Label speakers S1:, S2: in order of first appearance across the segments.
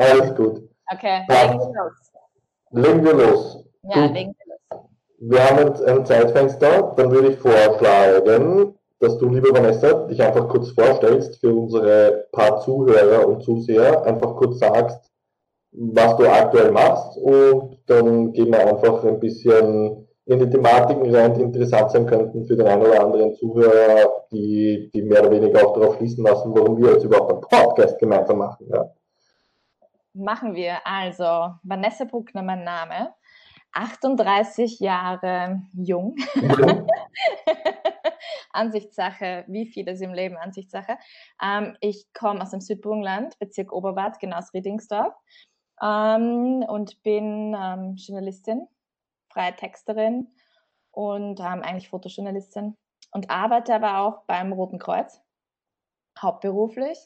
S1: Alles gut.
S2: Okay, legen wir los.
S1: Legen wir los.
S2: Ja, gut. legen wir los.
S1: Wir haben jetzt ein Zeitfenster, dann würde ich vorschlagen, dass du, liebe Vanessa, dich einfach kurz vorstellst für unsere paar Zuhörer und Zuseher, einfach kurz sagst, was du aktuell machst und dann gehen wir einfach ein bisschen in die Thematiken rein, die interessant sein könnten für den einen oder anderen Zuhörer, die, die mehr oder weniger auch darauf schließen lassen, warum wir jetzt überhaupt einen Podcast gemeinsam machen. Ja.
S2: Machen wir. Also, Vanessa Bruckner, mein Name. 38 Jahre jung. Ansichtssache, wie vieles im Leben Ansichtssache. Ähm, ich komme aus dem Südburgenland, Bezirk Oberwart, genau aus Riedingsdorf ähm, und bin ähm, Journalistin, freie Texterin und ähm, eigentlich Fotojournalistin und arbeite aber auch beim Roten Kreuz, hauptberuflich.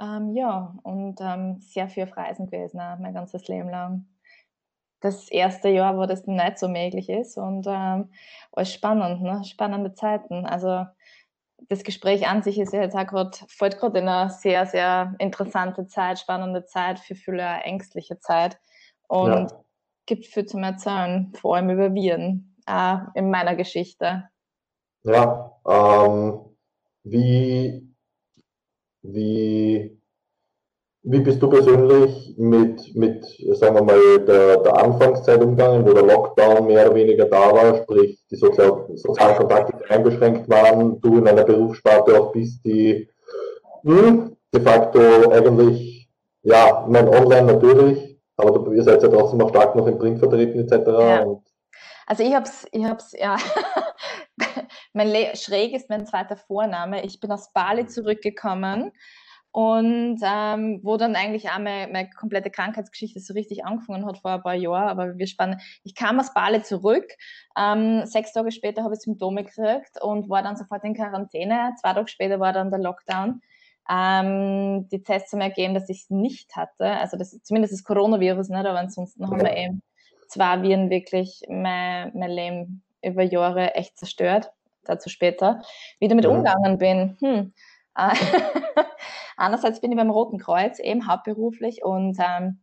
S2: Ähm, ja, und ähm, sehr viel auf Reisen gewesen, mein ganzes Leben lang das erste Jahr, wo das nicht so möglich ist und ähm, alles spannend, ne? spannende Zeiten. Also das Gespräch an sich ist ja jetzt auch gerade, fällt gerade in eine sehr, sehr interessante Zeit, spannende Zeit, für viele ängstliche Zeit und ja. gibt viel zum Erzählen, vor allem über Viren, auch in meiner Geschichte.
S1: Ja, ähm, wie, wie wie bist du persönlich mit, mit sagen wir mal, der, der Anfangszeit umgegangen, wo der Lockdown mehr oder weniger da war, sprich die Sozial sozialen Kontakte eingeschränkt waren, du in einer Berufssparte auch bist, die mh, hm, de facto eigentlich, ja, mein Online natürlich, aber du, ihr seid ja trotzdem auch stark noch im Print vertreten etc. Ja.
S2: Also ich hab's, ich hab's, ja, mein Le Schräg ist mein zweiter Vorname. Ich bin aus Bali zurückgekommen und ähm, wo dann eigentlich auch meine, meine, komplette Krankheitsgeschichte so richtig angefangen hat vor ein paar Jahren. Aber wir spannen. Ich kam aus Bali zurück. Ähm, sechs Tage später habe ich Symptome gekriegt und war dann sofort in Quarantäne. Zwei Tage später war dann der Lockdown. Ähm, die Tests haben ergeben, dass ich es nicht hatte. Also das, zumindest das Coronavirus nicht, aber ansonsten haben wir eben zwei Viren wirklich mein, mein Leben über Jahre echt zerstört. Dazu später. Wie damit umgegangen bin. Hm Andererseits bin ich beim Roten Kreuz eben hauptberuflich und ähm,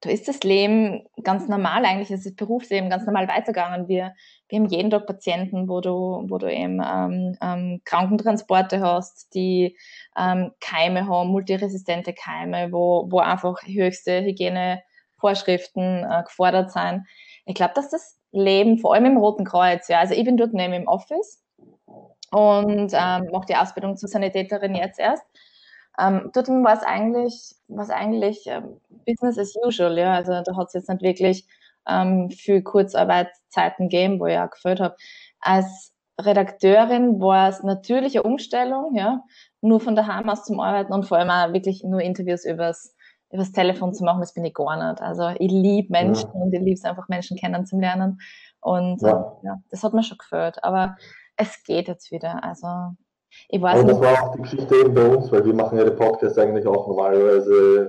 S2: da ist das Leben ganz normal eigentlich, ist das Berufsleben ganz normal weitergegangen. Wir, wir haben jeden Tag Patienten, wo du, wo du eben ähm, ähm, Krankentransporte hast, die ähm, Keime haben, multiresistente Keime, wo, wo einfach höchste Hygienevorschriften äh, gefordert sind. Ich glaube, dass das Leben, vor allem im Roten Kreuz, ja, also ich bin dort neben im Office und ähm, mache die Ausbildung zur Sanitäterin jetzt erst. Ähm, dort war es eigentlich, was eigentlich ähm, Business as usual, ja. Also da hat es jetzt nicht wirklich ähm, viel Kurzarbeitszeiten gegeben, wo ich auch geführt habe. Als Redakteurin war es natürlich eine Umstellung, ja, nur von daheim aus zum Arbeiten und vor allem auch wirklich nur Interviews übers, übers Telefon zu machen, das bin ich gar nicht. Also ich liebe Menschen ja. und ich liebe es einfach, Menschen kennenzulernen. Und ja. Ja, das hat mir schon gefällt. Aber es geht jetzt wieder. Also
S1: ich weiß Aber das war auch die Geschichte eben bei uns, weil wir machen ja den Podcast eigentlich auch normalerweise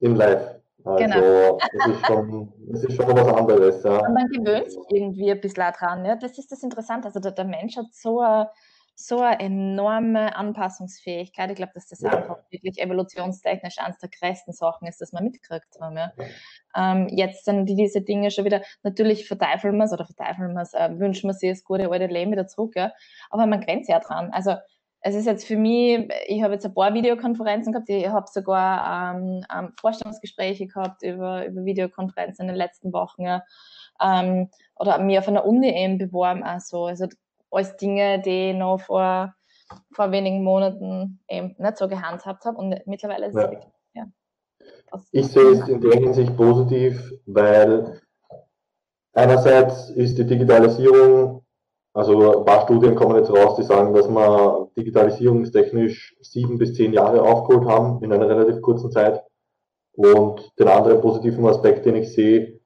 S1: im Live. Also genau. es, ist schon, es ist schon was anderes. Ja.
S2: Und man gewöhnt sich irgendwie ein bisschen dran. Ja? Das ist das Interessante. Also der, der Mensch hat so eine so eine enorme Anpassungsfähigkeit. Ich glaube, dass das einfach wirklich evolutionstechnisch eines der größten Sachen ist, dass man mitgekriegt haben. Ja. Ähm, jetzt sind die, diese Dinge schon wieder, natürlich verteifeln wir es oder verteifeln wir es, äh, wünschen wir sich das gute alte Leben wieder zurück, ja. aber man grenzt ja dran. Also es ist jetzt für mich, ich habe jetzt ein paar Videokonferenzen gehabt, ich habe sogar ähm, ähm, Vorstellungsgespräche gehabt über, über Videokonferenzen in den letzten Wochen, ja. Ähm, oder mir auf einer Uni eben beworben, also, also alles Dinge, die ich noch vor, vor wenigen Monaten eben nicht so gehandhabt habe. Und mittlerweile ist ja. es wirklich, ja.
S1: Ich sehe es in der Hinsicht positiv, weil einerseits ist die Digitalisierung, also ein paar Studien kommen jetzt raus, die sagen, dass wir digitalisierungstechnisch sieben bis zehn Jahre aufgeholt haben in einer relativ kurzen Zeit. Und den anderen positiven Aspekt, den ich sehe,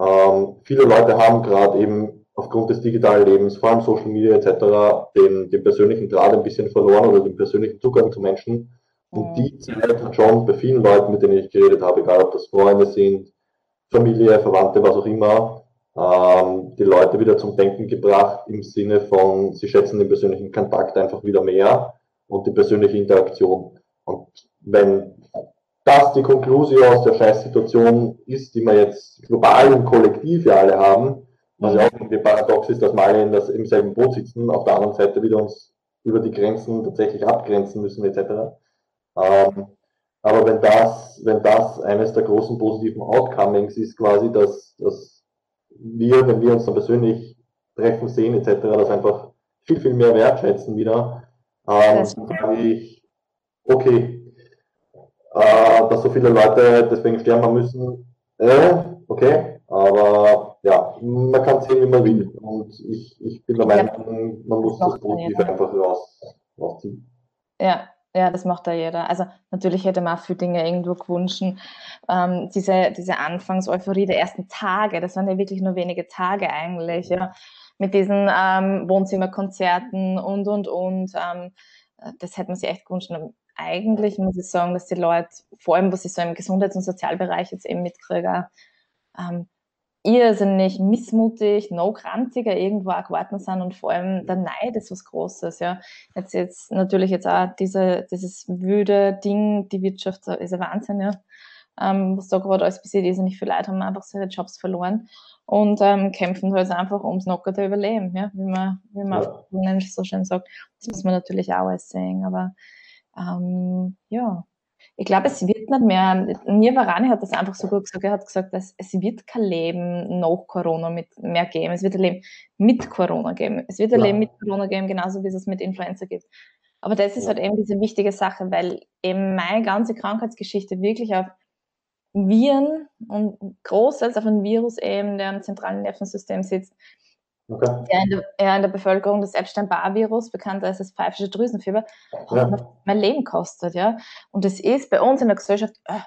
S1: ähm, viele Leute haben gerade eben aufgrund des digitalen Lebens, vor allem Social Media etc., den, den persönlichen Draht ein bisschen verloren oder den persönlichen Zugang zu Menschen. Und die Zeit hat schon bei vielen Leuten, mit denen ich geredet habe, egal ob das Freunde sind, Familie, Verwandte, was auch immer, ähm, die Leute wieder zum Denken gebracht im Sinne von, sie schätzen den persönlichen Kontakt einfach wieder mehr und die persönliche Interaktion. Und wenn das die Konklusion aus der Scheißsituation ist, die wir jetzt global im Kollektiv ja alle haben, was ja auch irgendwie paradox ist, dass wir alle in das, im selben Boot sitzen, auf der anderen Seite wieder uns über die Grenzen tatsächlich abgrenzen müssen, etc. Ähm, aber wenn das, wenn das eines der großen positiven Outcomings ist, quasi, dass, dass wir, wenn wir uns dann persönlich treffen, sehen, etc., das einfach viel, viel mehr wertschätzen wieder, ähm, dann sage ich, okay, äh, dass so viele Leute deswegen sterben müssen, äh, okay, aber ja, man kann sehen, wie man will. Und ich, ich bin der Meinung, man muss das Positive einfach raus, rausziehen.
S2: Ja, ja, das macht da jeder. Also natürlich hätte man auch viele Dinge irgendwo gewünscht. Ähm, diese, diese Anfangseuphorie der ersten Tage, das waren ja wirklich nur wenige Tage eigentlich, ja. Mit diesen ähm, Wohnzimmerkonzerten und und und. Ähm, das hätte man sich echt gewünscht. Und eigentlich muss ich sagen, dass die Leute, vor allem was ich so im Gesundheits- und Sozialbereich jetzt eben mitkriege, ähm, irrsinnig missmutig, no grantiger irgendwo auch geworden sind und vor allem der Neid ist was Großes, ja. Jetzt, jetzt natürlich jetzt auch diese, dieses wüde Ding, die Wirtschaft ist ein Wahnsinn, ja. Ähm, was da gerade alles passiert ist, nicht viele Leute haben einfach ihre Jobs verloren und ähm, kämpfen halt einfach ums nockerte Überleben, ja, wie man, wie man ja. so schön sagt. Das muss man natürlich auch alles sehen, aber ähm, ja, ich glaube, es wird nicht mehr, Nirvarani hat das einfach so gut gesagt, er hat gesagt, dass es wird kein Leben nach Corona mit, mehr geben, es wird ein Leben mit Corona geben. Es wird ein ja. Leben mit Corona geben, genauso wie es mit Influenza gibt. Aber das ist ja. halt eben diese wichtige Sache, weil eben meine ganze Krankheitsgeschichte wirklich auf Viren und großes auf ein Virus eben, der im zentralen Nervensystem sitzt, Okay. Ja, in der, ja, in der Bevölkerung das Epstein-Barr-Virus, bekannt als das pfeifische Drüsenfieber, ja. mein Leben kostet, ja. Und das ist bei uns in der Gesellschaft, äh,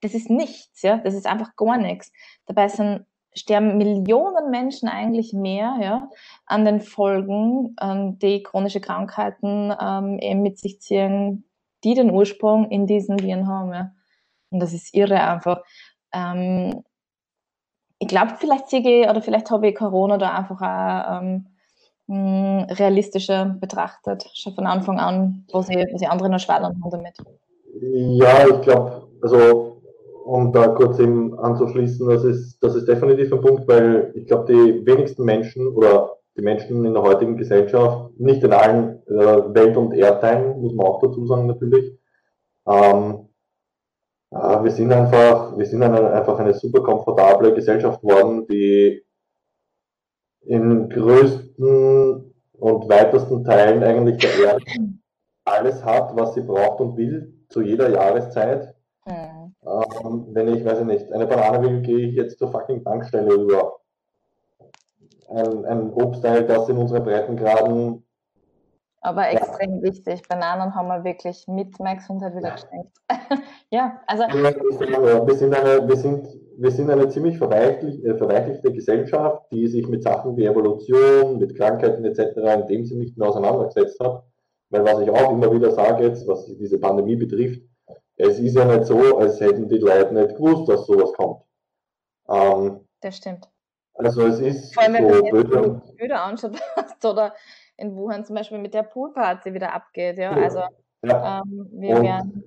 S2: das ist nichts, ja. Das ist einfach gar nichts. Dabei sind, sterben Millionen Menschen eigentlich mehr, ja, an den Folgen, ähm, die chronische Krankheiten ähm, eben mit sich ziehen, die den Ursprung in diesen Viren haben, ja. Und das ist irre einfach. Ähm, ich glaube, vielleicht sehe ich, oder vielleicht habe ich Corona da einfach auch ähm, hm, realistischer betrachtet, schon von Anfang an, wo sie, wo sie andere noch schwadern haben damit.
S1: Ja, ich glaube, also um da kurz eben anzuschließen, das ist, das ist definitiv ein Punkt, weil ich glaube, die wenigsten Menschen oder die Menschen in der heutigen Gesellschaft, nicht in allen äh, Welt- und Erdteilen, muss man auch dazu sagen natürlich, ähm, wir sind einfach, wir sind eine, einfach eine super komfortable Gesellschaft geworden, die in größten und weitesten Teilen eigentlich der Erde alles hat, was sie braucht und will, zu jeder Jahreszeit. Mhm. Ähm, wenn ich, weiß ich nicht, eine Banane will, gehe ich jetzt zur fucking Tankstelle über. Ein, ein Obstteil, das in unseren Breitengraden
S2: aber extrem ja. wichtig. Bananen haben wir wirklich mit mehr Gesundheit wieder geschenkt. ja, also.
S1: Wir sind eine, wir sind, wir sind eine ziemlich verweichlich, äh, verweichlichte Gesellschaft, die sich mit Sachen wie Evolution, mit Krankheiten etc. in dem Sinne nicht mehr auseinandergesetzt hat. Weil was ich auch immer wieder sage jetzt, was diese Pandemie betrifft, es ist ja nicht so, als hätten die Leute nicht gewusst, dass sowas kommt.
S2: Ähm, das stimmt.
S1: Also es ist
S2: Vor allem, so wenn man jetzt Bilder anschaut oder in Wuhan zum Beispiel mit der Poolparty wieder abgeht. Ja? Also ja. Ähm, wir werden.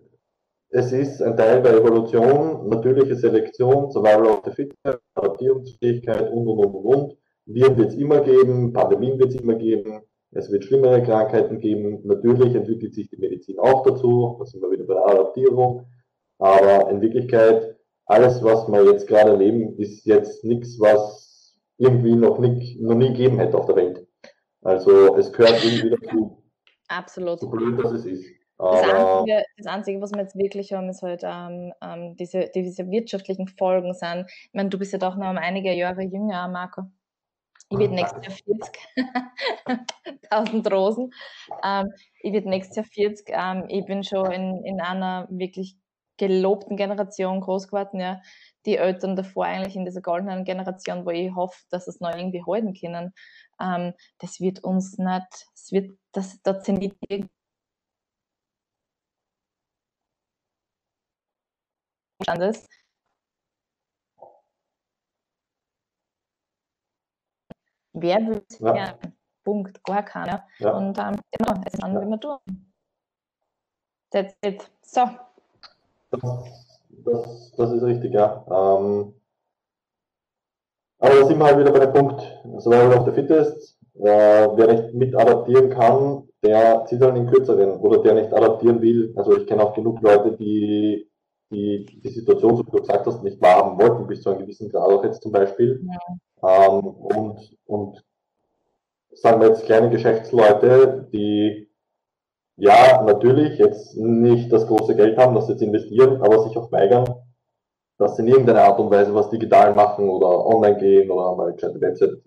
S1: Es ist ein Teil der Evolution, natürliche Selektion, Survival of the Fittest, Adaptierungsfähigkeit und und und und. Viren wird es immer geben, Pandemien wird es immer geben, es wird schlimmere Krankheiten geben. Natürlich entwickelt sich die Medizin auch dazu, da sind wir wieder bei der Adaptierung. Aber in Wirklichkeit, alles, was wir jetzt gerade erleben, ist jetzt nichts, was irgendwie noch, nicht, noch nie gegeben hätte auf der Welt. Also es gehört irgendwie dazu.
S2: Absolut.
S1: So blöd, dass es ist.
S2: Das Einzige, das Einzige, was wir jetzt wirklich haben, ist halt ähm, ähm, diese, diese wirtschaftlichen Folgen sind. Ich meine, du bist ja doch noch um einige Jahre jünger, Marco. Ich werde nächstes Jahr 40. 1000 Rosen. Ähm, ich werde nächstes Jahr 40. Ähm, ich bin schon in, in einer wirklich gelobten Generation groß geworden, ja. Die Eltern davor eigentlich in dieser goldenen Generation, wo ich hoffe, dass es noch irgendwie halten können ähm, das wird uns nicht, es wird, das, dort sind die Standes. Wer will es ja. Punkt, gar keiner. Ja. Und ähm, genau, es an, ja. man tun. That's it. So.
S1: Das Das, das ist richtig, ja. Ähm, aber da sind wir halt wieder bei dem Punkt, Survival of the Fittest. Äh, wer nicht mit adaptieren kann, der zieht dann den kürzeren oder der nicht adaptieren will. Also ich kenne auch genug Leute, die die, die Situation, so wie du gesagt hast, nicht wahrhaben wollten, bis zu einem gewissen Grad auch jetzt zum Beispiel. Ja. Ähm, und, und sagen wir jetzt kleine Geschäftsleute, die ja natürlich jetzt nicht das große Geld haben, das jetzt investieren, aber sich auch weigern, dass sie in irgendeiner Art und Weise was digital machen oder online gehen oder mal eine Website.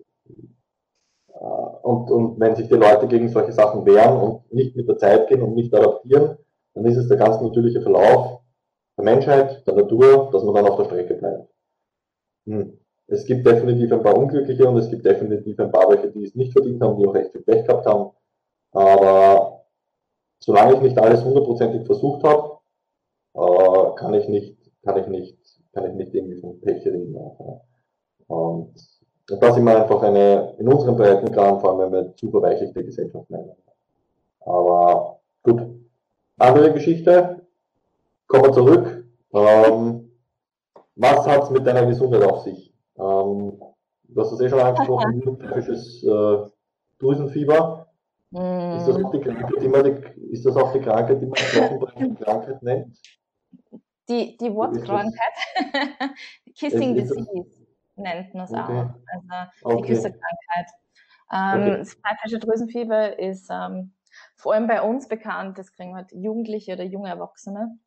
S1: Äh, und, und wenn sich die Leute gegen solche Sachen wehren und nicht mit der Zeit gehen und nicht adaptieren, dann ist es der ganz natürliche Verlauf der Menschheit, der Natur, dass man dann auf der Strecke bleibt. Hm. Es gibt definitiv ein paar Unglückliche und es gibt definitiv ein paar welche, die es nicht verdient haben, die auch recht viel Pech gehabt haben. Aber solange ich nicht alles hundertprozentig versucht habe, äh, kann ich nicht, kann ich nicht kann ich nicht irgendwie von Pech reden. Und das ist immer einfach eine, in unserem Breitengrad, vor allem wenn wir zu verweichlichte Gesellschaft nennen. Aber gut. Andere Geschichte. Kommen wir zurück. Ähm, was hat es mit deiner Gesundheit auf sich? Ähm, du hast es eh schon angesprochen, typisches äh, Drüsenfieber. Mm. Ist, das auch die Krankheit, die man die, ist das auch die Krankheit, die man Knochenbrechkrankheit nennt?
S2: Die, die Wortkrankheit, Kissing Disease nennt man es okay. auch. Also okay. die Küsserkrankheit. Ähm, okay. Das pfeifische Drüsenfieber ist ähm, vor allem bei uns bekannt, das kriegen halt Jugendliche oder junge Erwachsene.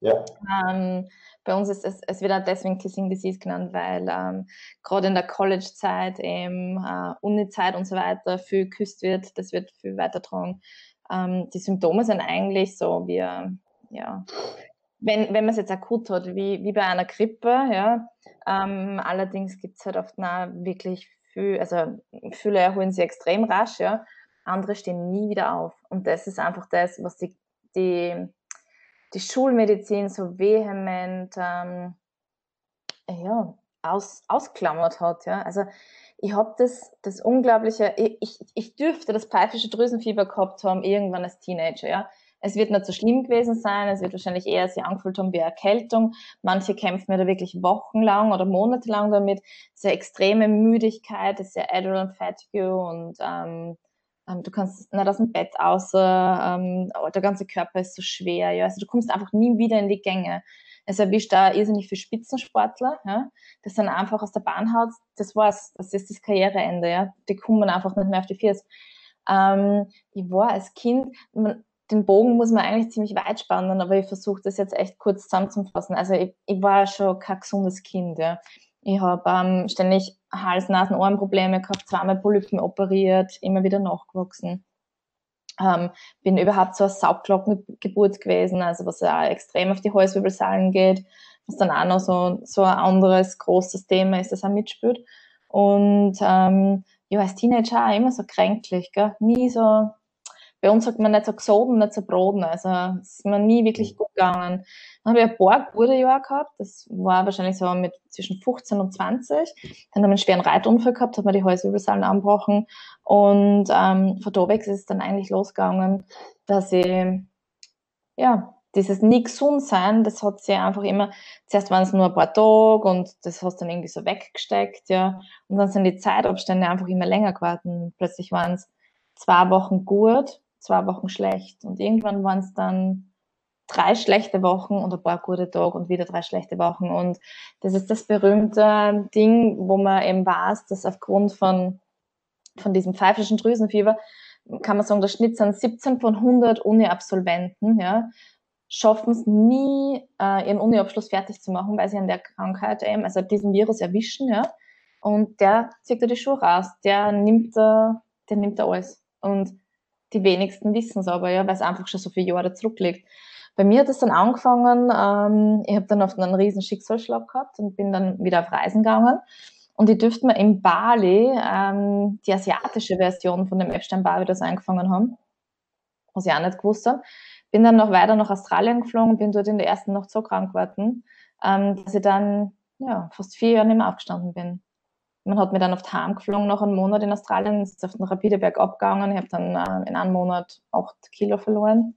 S2: Ja. Ähm, bei uns ist es, es wird auch deswegen Kissing Disease genannt, weil ähm, gerade in der College-Zeit, ähm, äh, Uni-Zeit und so weiter viel geküsst wird, das wird viel weitertragen. Ähm, die Symptome sind eigentlich so wie, ja, wenn, wenn man es jetzt akut hat, wie, wie bei einer Grippe, ja. Ähm, allerdings gibt es halt oft noch wirklich viel, also viele erholen sich extrem rasch, ja. Andere stehen nie wieder auf. Und das ist einfach das, was die, die, die Schulmedizin so vehement ähm, ja, aus, ausklammert hat, ja. Also ich habe das, das unglaubliche, ich, ich, dürfte das pfeifische Drüsenfieber gehabt haben, irgendwann als Teenager, ja. Es wird nicht so schlimm gewesen sein, es wird wahrscheinlich eher sich angefühlt haben wie Erkältung. Manche kämpfen ja da wirklich wochenlang oder monatelang damit. Sehr extreme Müdigkeit, ja Adrenal Fatigue und ähm, du kannst nicht aus dem Bett außer, ähm, der ganze Körper ist so schwer, ja. Also du kommst einfach nie wieder in die Gänge. Es erwischt da irrsinnig für Spitzensportler, ja. Das dann einfach aus der Bahn haut, das war's, das ist das Karriereende, ja. Die kommen einfach nicht mehr auf die Viers. Ähm, ich war als Kind, man, den Bogen muss man eigentlich ziemlich weit spannen, aber ich versuche das jetzt echt kurz zusammenzufassen. Also ich, ich war schon kein gesundes Kind. Ja. Ich habe ähm, ständig Hals-, Nasen-, Ohrenprobleme gehabt, zweimal Polypen operiert, immer wieder nachgewachsen. Ähm, bin überhaupt so eine Saugglockengeburt gewesen, also was ja extrem auf die Halswirbelsäulen geht, was dann auch noch so, so ein anderes großes Thema ist, das auch mitspielt. Und ähm, ja, als Teenager auch immer so kränklich, gell? nie so bei uns sagt man nicht so gesoben, nicht so broden. Also es ist mir nie wirklich mhm. gut gegangen. Dann habe ich ein paar gute Jahre gehabt. Das war wahrscheinlich so mit zwischen 15 und 20. Dann habe ich einen schweren Reitunfall gehabt, habe mir die Halswirbelsäulen angebrochen. Und ähm, von da weg ist es dann eigentlich losgegangen, dass ich, ja, dieses nie gesund sein, das hat sich einfach immer, zuerst waren es nur ein paar Tage und das hast dann irgendwie so weggesteckt, ja. Und dann sind die Zeitabstände einfach immer länger geworden. Plötzlich waren es zwei Wochen gut zwei Wochen schlecht. Und irgendwann waren es dann drei schlechte Wochen und ein paar gute Tage und wieder drei schlechte Wochen. Und das ist das berühmte Ding, wo man eben weiß, dass aufgrund von, von diesem pfeifischen Drüsenfieber, kann man sagen, der Schnitt sind 17 von 100 Uni-Absolventen, ja, schaffen es nie, äh, ihren Uni-Abschluss fertig zu machen, weil sie an der Krankheit eben, also diesen Virus erwischen, ja. Und der zieht da die Schuhe raus, der nimmt da, der nimmt da alles. Und die wenigsten wissen es aber, ja, weil es einfach schon so viele Jahre zurückliegt. Bei mir hat es dann angefangen, ähm, ich habe dann oft einen riesen Schicksalsschlag gehabt und bin dann wieder auf Reisen gegangen. Und ich dürfte mir in Bali ähm, die asiatische Version von dem Epstein-Barr das angefangen haben, was ich auch nicht gewusst habe. Bin dann noch weiter nach Australien geflogen, bin dort in der ersten Nacht so krank geworden, ähm, dass ich dann ja, fast vier Jahre nicht mehr aufgestanden bin man hat mich dann auf die Heim geflogen nach einem Monat in Australien, ist auf den rapide bergab gegangen. Ich habe dann äh, in einem Monat acht Kilo verloren.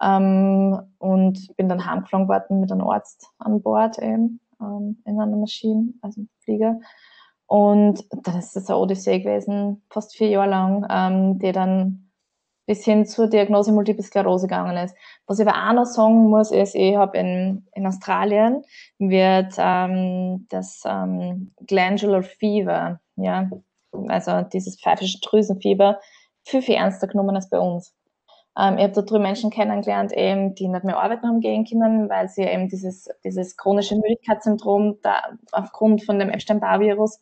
S2: Ähm, und bin dann heimgeflogen worden mit einem Arzt an Bord eben, ähm, in einer Maschine, also Flieger. Und dann ist das eine Odyssee gewesen, fast vier Jahre lang, ähm, die dann bis hin zur Diagnose Multiple Sklerose gegangen ist. Was ich aber auch noch sagen muss, ist, ich habe in, in Australien wird ähm, das ähm, Glandular Fever, ja, also dieses pfeifische Drüsenfieber, viel, viel ernster genommen als bei uns. Ähm, ich habe da drüben Menschen kennengelernt, eben, die nicht mehr arbeiten haben gehen können, weil sie eben dieses, dieses chronische Müdigkeitssyndrom da aufgrund von dem Epstein-Barr-Virus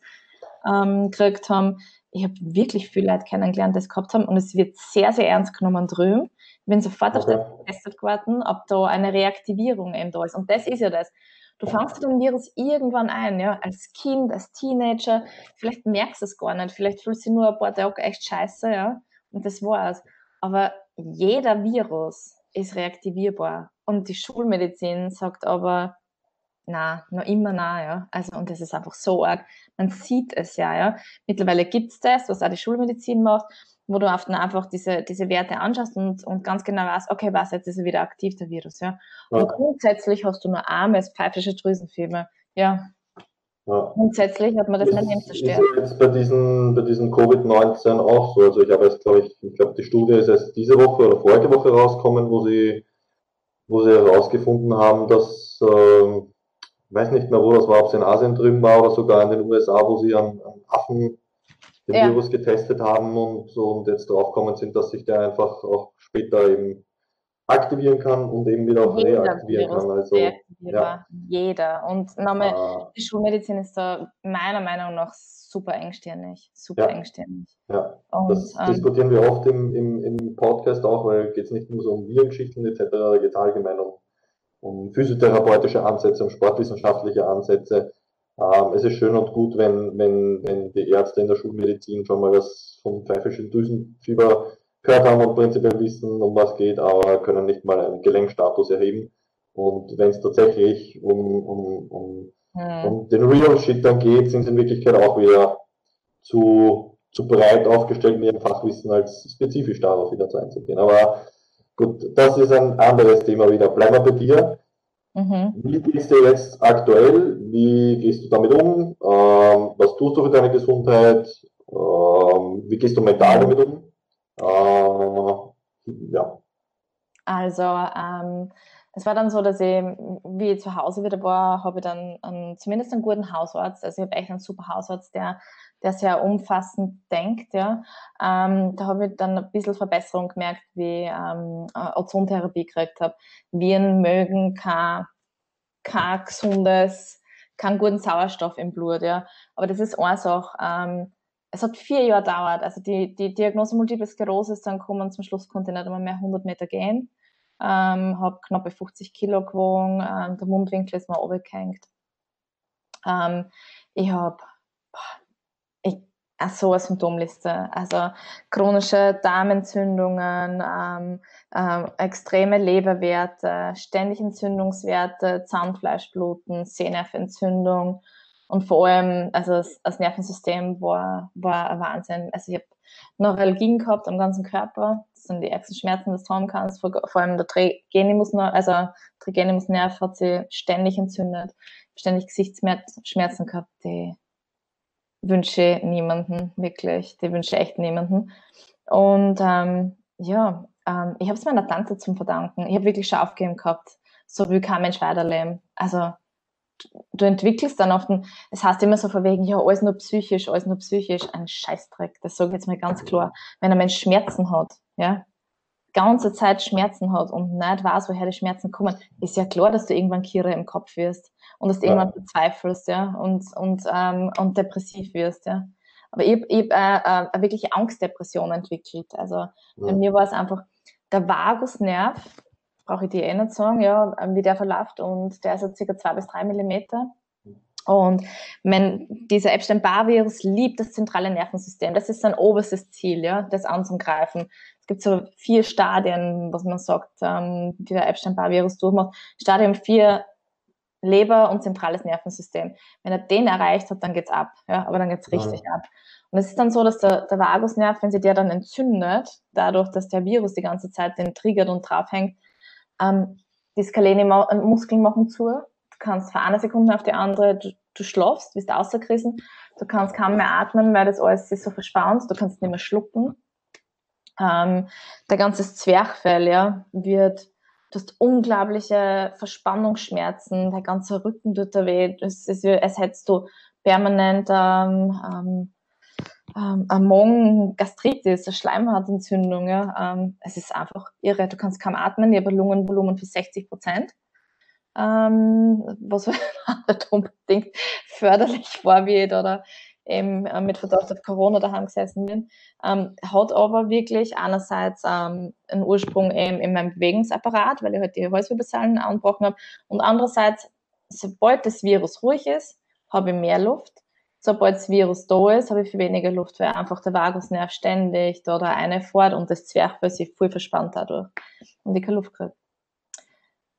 S2: ähm, gekriegt haben. Ich habe wirklich viele Leute kennengelernt, die es gehabt haben und es wird sehr, sehr ernst genommen drüben. Ich bin sofort okay. auf das getestet geworden, ob da eine Reaktivierung eben da ist. Und das ist ja das. Du fangst den Virus irgendwann ein, ja, als Kind, als Teenager. Vielleicht merkst du es gar nicht. Vielleicht fühlst du nur ein paar Tage echt scheiße, ja. Und das war's. Aber jeder Virus ist reaktivierbar. Und die Schulmedizin sagt aber, na, noch immer na, ja. Also, und das ist einfach so arg. Man sieht es ja, ja. Mittlerweile gibt es das, was auch die Schulmedizin macht, wo du oft einfach diese, diese Werte anschaust und, und ganz genau weißt, okay, was, jetzt ist er wieder aktiv, der Virus, ja. Und ja. grundsätzlich hast du nur armes pfeifische Drüsenfieber, ja. Ja. Grundsätzlich hat man das, nicht zerstört.
S1: Ist jetzt bei diesen, bei diesen Covid-19 auch so. Also ich habe jetzt, glaube ich, ich glaube, die Studie ist erst diese Woche oder vorige Woche rausgekommen, wo sie, wo sie herausgefunden haben, dass, äh, ich weiß nicht mehr, wo das war, ob es in Asien drüben war oder sogar in den USA, wo sie an, an Affen den ja. Virus getestet haben und, und jetzt draufgekommen sind, dass sich der einfach auch später eben aktivieren kann und eben wieder auch Jeder reaktivieren Virus kann. Also,
S2: ja. Jeder. Und nochmal, ah. die Schulmedizin ist da meiner Meinung nach super engstirnig. Super ja. engstirnig.
S1: Ja, und, das ähm, diskutieren wir oft im, im, im Podcast auch, weil geht es nicht nur so um Virengeschichten etc., geht es allgemein um, um physiotherapeutische Ansätze, um sportwissenschaftliche Ansätze. Ähm, es ist schön und gut, wenn, wenn, wenn die Ärzte in der Schulmedizin schon mal was vom pfeifischen Drüsenfieber gehört haben und prinzipiell wissen, um was geht, aber können nicht mal einen Gelenkstatus erheben. Und wenn es tatsächlich um, um, um, mhm. um den Real Shit dann geht, sind sie in Wirklichkeit auch wieder zu, zu breit aufgestellt in ihrem Fachwissen, als spezifisch darauf wieder zu einzugehen. Aber gut, das ist ein anderes Thema wieder. Bleiben wir bei dir. Mhm. Wie gehst du jetzt aktuell? Wie gehst du damit um? Ähm, was tust du für deine Gesundheit? Ähm, wie gehst du mental damit um? Äh, ja.
S2: Also, ähm, es war dann so, dass ich, wie ich zu Hause wieder war, habe ich dann einen, zumindest einen guten Hausarzt. Also ich habe echt einen super Hausarzt, der, der sehr umfassend denkt. Ja. Ähm, da habe ich dann ein bisschen Verbesserung gemerkt, wie ich ähm, Ozontherapie gekriegt habe. Viren mögen kein, kein gesundes, keinen guten Sauerstoff im Blut. Ja. Aber das ist eine Sache. Ähm, es hat vier Jahre gedauert. Also die, die Diagnose Multiple Sklerose ist dann gekommen, zum Schluss konnte ich nicht einmal mehr 100 Meter gehen. Ähm, habe knappe 50 Kilo gewogen, ähm, der Mundwinkel ist mir runtergehängt. Ähm, ich habe so eine Symptomliste, also chronische Darmentzündungen, ähm, ähm, extreme Leberwerte, ständig Entzündungswerte, Zahnfleischbluten, Sehnerventzündung, und vor allem, also das, das Nervensystem war, war ein Wahnsinn. Also ich habe Neuralgien gehabt am ganzen Körper. Das sind die ärgsten Schmerzen, haben kannst. Vor, vor allem der Trigenimus, also Trigenimusnerv hat sich ständig entzündet. Ständig Gesichtsschmerzen gehabt, die wünsche niemanden, wirklich. Die wünsche echt niemanden. Und ähm, ja, ähm, ich habe es meiner Tante zum Verdanken. Ich habe wirklich schon aufgegeben gehabt. So will kein Mensch weiterleben. Also du entwickelst dann oft, es heißt immer so von wegen, ja, alles nur psychisch, alles nur psychisch, ein Scheißdreck, das sage ich jetzt mal ganz klar. Wenn ein Mensch Schmerzen hat, ja, ganze Zeit Schmerzen hat und nicht weiß, woher die Schmerzen kommen, ist ja klar, dass du irgendwann Kira im Kopf wirst und dass du ja. irgendwann bezweifelst, ja, und, und, ähm, und depressiv wirst, ja. Aber ich, ich habe äh, äh, wirklich Angstdepression entwickelt. Also ja. bei mir war es einfach der Vagusnerv, brauche ich dir eh nicht sagen, ja, ähm, wie der verläuft und der ist jetzt circa zwei bis drei Millimeter. Und wenn dieser Epstein-Barr-Virus liebt das zentrale Nervensystem, das ist sein oberstes Ziel, ja, das anzugreifen. Es gibt so vier Stadien, was man sagt, ähm, die der Epstein-Barr-Virus durchmacht. Stadium 4, Leber und zentrales Nervensystem. Wenn er den erreicht hat, dann geht's ab, ja, aber dann geht's richtig ja. ab. Und es ist dann so, dass der, der Vagusnerv, wenn sich der dann entzündet, dadurch, dass der Virus die ganze Zeit den triggert und draufhängt, ähm, die Skalene-Muskeln machen zu. Du kannst von einer Sekunde auf die andere, du, du schlafst, bist außergerissen. Du kannst kaum mehr atmen, weil das alles sich so verspannt. Du kannst nicht mehr schlucken. Ähm, der ganze Zwerchfell, ja, wird, du hast unglaubliche Verspannungsschmerzen, der ganze Rücken tut da weh. Es ist, als hättest du permanent ähm, ähm, ähm, Among, Gastritis, Schleimhautentzündung. Ja, ähm, es ist einfach irre. Du kannst kaum atmen. Ich habe Lungenvolumen von 60 Prozent, ähm, was nicht unbedingt förderlich vorgeht oder eben äh, mit Verdacht auf Corona daheim gesessen bin. Ähm, hat aber wirklich einerseits ähm, einen Ursprung eben in meinem Bewegungsapparat, weil ich halt die Halswirbelsäulen angebrochen habe und andererseits, sobald das Virus ruhig ist, habe ich mehr Luft sobald das Virus da ist, habe ich viel weniger Luft, weil einfach der Vagusnerv ständig oder eine fort und das Zwerchfell sich voll verspannt dadurch und ich keine Luft kriege.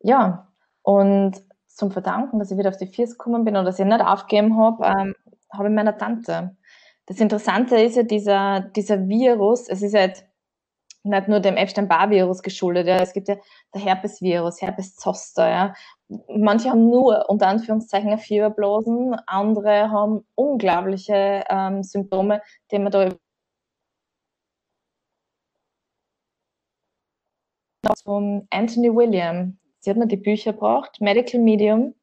S2: Ja, und zum Verdanken, dass ich wieder auf die Viers gekommen bin oder dass ich nicht aufgegeben habe, ähm, habe ich meiner Tante. Das Interessante ist ja dieser, dieser Virus, es ist ja jetzt nicht nur dem Epstein-Barr-Virus geschuldet. Ja. Es gibt ja der Herpes-Virus, Herpes Zoster. Ja. Manche haben nur unter Anführungszeichen Fieberblasen, andere haben unglaubliche ähm, Symptome, die man da von Anthony William. Sie hat mir die Bücher gebracht, Medical Medium.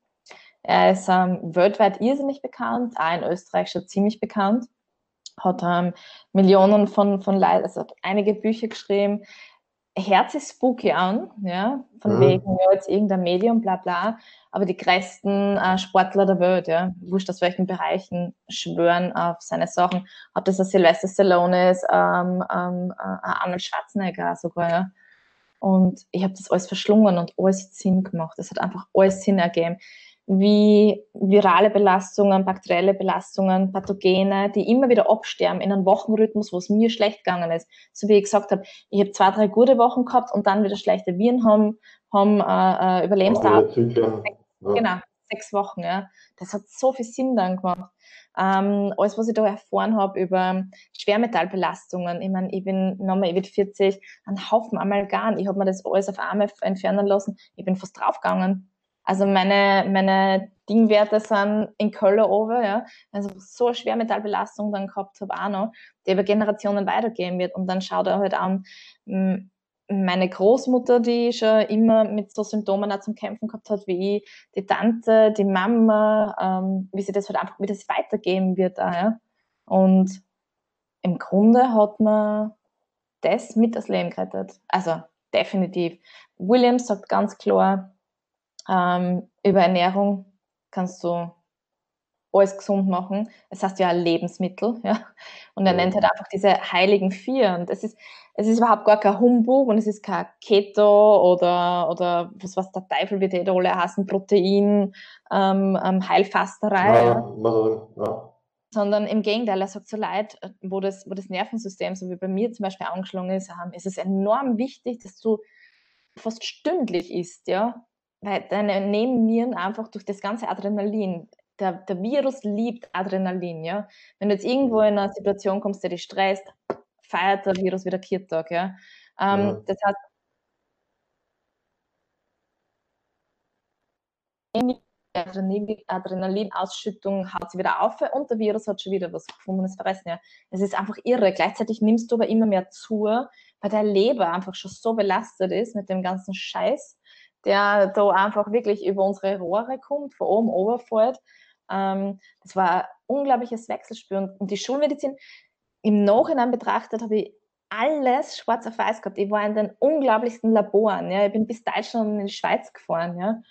S2: Er ist ähm, weltweit irrsinnig bekannt, auch in Österreich schon ziemlich bekannt hat ähm, Millionen von, von Leuten, also hat einige Bücher geschrieben. Herz ist spooky an, ja, von mhm. wegen, ja, jetzt irgendein Medium, bla bla, aber die größten äh, Sportler der Welt, ja, wurscht aus welchen Bereichen, schwören auf seine Sachen. Ob das ein Sylvester Stallone ist, ähm, ähm, äh, Arnold Schwarzenegger sogar, ja. Und ich habe das alles verschlungen und alles Sinn gemacht. Es hat einfach alles Sinn ergeben wie virale Belastungen, bakterielle Belastungen, Pathogene, die immer wieder absterben in einem Wochenrhythmus, wo es mir schlecht gegangen ist. So wie ich gesagt habe, ich habe zwei, drei gute Wochen gehabt und dann wieder schlechte Viren haben, haben äh, äh Überlebensdaten. Ja. Genau, sechs Wochen. Ja. Das hat so viel Sinn dann gemacht. Ähm, alles, was ich da erfahren habe über Schwermetallbelastungen. Ich meine, ich bin nochmal, ich bin 40, ein Haufen Amalgam. Ich habe mir das alles auf Arme entfernen lassen. Ich bin fast draufgegangen also meine, meine Dingwerte sind in Köln over, ja. Also so eine Schwermetallbelastung dann gehabt habe auch noch, die über Generationen weitergehen wird. Und dann schaut er halt an, meine Großmutter, die schon immer mit so Symptomen auch zum Kämpfen gehabt hat, wie ich, die Tante, die Mama, ähm, wie sie das halt einfach, wie das weitergehen wird auch, ja. Und im Grunde hat man das mit das Leben gerettet. Also definitiv. Williams sagt ganz klar, ähm, über Ernährung kannst du alles gesund machen. Es heißt ja Lebensmittel, ja. Und er nennt halt einfach diese heiligen vier. Und es ist, es ist überhaupt gar kein Humbug und es ist kein Keto oder, oder was, was der Teufel wird eh alle heißen, Protein, ähm, ähm, Heilfasterei. Ja, ja. ja. Sondern im Gegenteil, er sagt so leid, wo das, wo das Nervensystem, so wie bei mir zum Beispiel angeschlagen ist, ähm, ist es enorm wichtig, dass du fast stündlich isst, ja weil deine Nebennieren einfach durch das ganze Adrenalin, der, der Virus liebt Adrenalin, ja. Wenn du jetzt irgendwo in eine Situation kommst, der dich stresst, feiert der Virus wieder Kirtag, ja. Ähm, ja. Das heißt, Adrenalinausschüttung haut sie wieder auf und der Virus hat schon wieder was gefundenes Fressen. Ja. Es ist einfach irre. Gleichzeitig nimmst du aber immer mehr zu, weil dein Leber einfach schon so belastet ist mit dem ganzen Scheiß, der da einfach wirklich über unsere Rohre kommt, von oben runterfällt. Ähm, das war ein unglaubliches Wechselspiel. Und die Schulmedizin, im Nachhinein betrachtet, habe ich alles schwarz auf weiß gehabt. Ich war in den unglaublichsten Laboren. Ja. Ich bin bis Deutschland und in die Schweiz gefahren. Ja.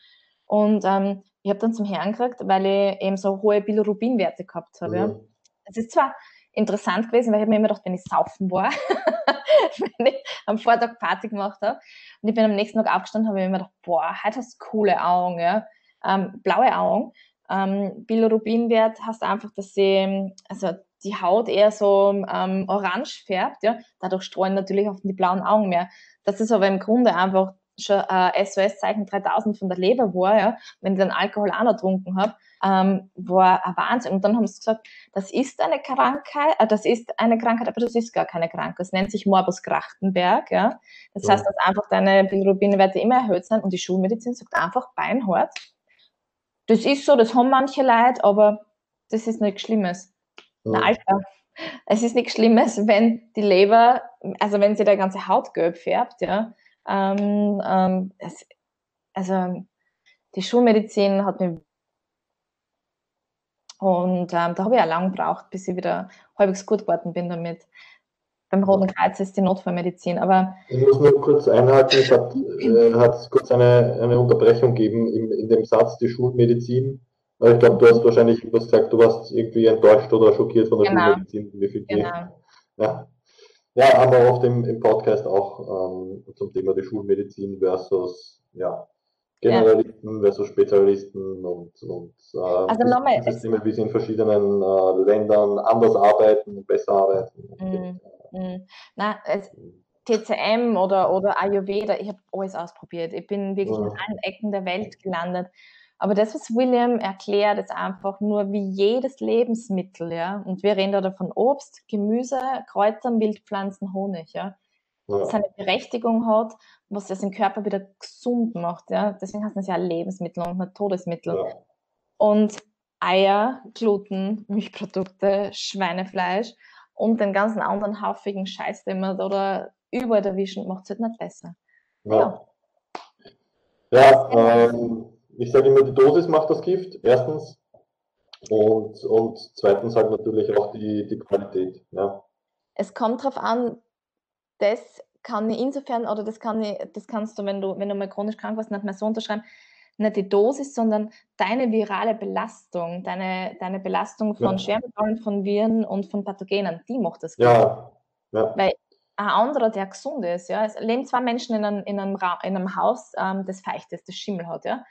S2: Und ähm, ich habe dann zum Herrn gekriegt, weil ich eben so hohe Bilirubinwerte gehabt habe. Ja. Das ist zwar interessant gewesen, weil ich mir immer gedacht, wenn ich saufen war, wenn ich am Vortag Party gemacht habe und ich bin am nächsten Tag aufgestanden, habe ich mir gedacht, boah, heute hast du coole Augen, ja, ähm, blaue Augen. Ähm, Bilirubinwert hast einfach, dass sie, also die Haut eher so ähm, orange färbt, ja, dadurch streuen natürlich auch die blauen Augen mehr. Das ist aber im Grunde einfach schon äh, SOS-Zeichen 3000 von der Leber war, ja, wenn ich den Alkohol auch noch getrunken habe, ähm, war ein Wahnsinn. Und dann haben sie gesagt, das ist eine Krankheit, äh, das ist eine Krankheit, aber das ist gar keine Krankheit. Es nennt sich Morbus Grachtenberg, ja. Das ja. heißt, dass einfach deine Bilirubinwerte immer erhöht sind und die Schulmedizin sagt einfach beinhart, das ist so, das haben manche Leute, aber das ist nichts Schlimmes. Ja. Na, Alter, es ist nichts Schlimmes, wenn die Leber, also wenn sie der ganze Haut gelb färbt, ja, ähm, ähm, es, also die Schulmedizin hat mir und ähm, da habe ich auch lange gebraucht, bis ich wieder halbwegs gut geworden bin damit. Beim Roten Kreuz ist die Notfallmedizin, aber...
S1: Ich muss nur kurz einhaken, es hat, äh, hat kurz eine, eine Unterbrechung gegeben in, in dem Satz, die Schulmedizin. Ich glaube, du hast wahrscheinlich was gesagt, du warst irgendwie enttäuscht oder schockiert von der genau. Schulmedizin. Wie viel genau. Ja. Ja, haben wir oft im, im Podcast auch ähm, zum Thema die Schulmedizin versus ja, Generalisten ja. versus Spezialisten und, und äh, also nochmal, Systeme, wie sie in verschiedenen äh, Ländern anders arbeiten und besser arbeiten.
S2: Mm, mm. Na, es, TCM oder, oder Ayurveda, ich habe alles ausprobiert. Ich bin wirklich ja. in allen Ecken der Welt gelandet. Aber das, was William erklärt, ist einfach nur wie jedes Lebensmittel, ja. Und wir reden da von Obst, Gemüse, Kräutern, Wildpflanzen, Honig, ja. ja. Seine Berechtigung hat, was das im Körper wieder gesund macht, ja. Deswegen heißt es ja Lebensmittel und nicht Todesmittel. Ja. Und Eier, Gluten, Milchprodukte, Schweinefleisch und den ganzen anderen haufigen Scheiß, den man da oder überall erwischen, macht es halt nicht besser.
S1: Ja. Ja, ja ähm, ich sage immer, die Dosis macht das Gift, erstens. Und, und zweitens halt natürlich auch die, die Qualität. Ja.
S2: Es kommt darauf an, das kann ich insofern, oder das, kann ich, das kannst du, wenn du, wenn du mal chronisch krank warst, nicht mehr so unterschreiben, nicht die Dosis, sondern deine virale Belastung, deine, deine Belastung von ja. Schwermetallen, von Viren und von Pathogenen, die macht das.
S1: Ja. ja.
S2: Weil ein anderer, der gesund ist, ja, es leben zwei Menschen in einem, in einem, in einem Haus, ähm, das feucht ist, das Schimmel hat, ja.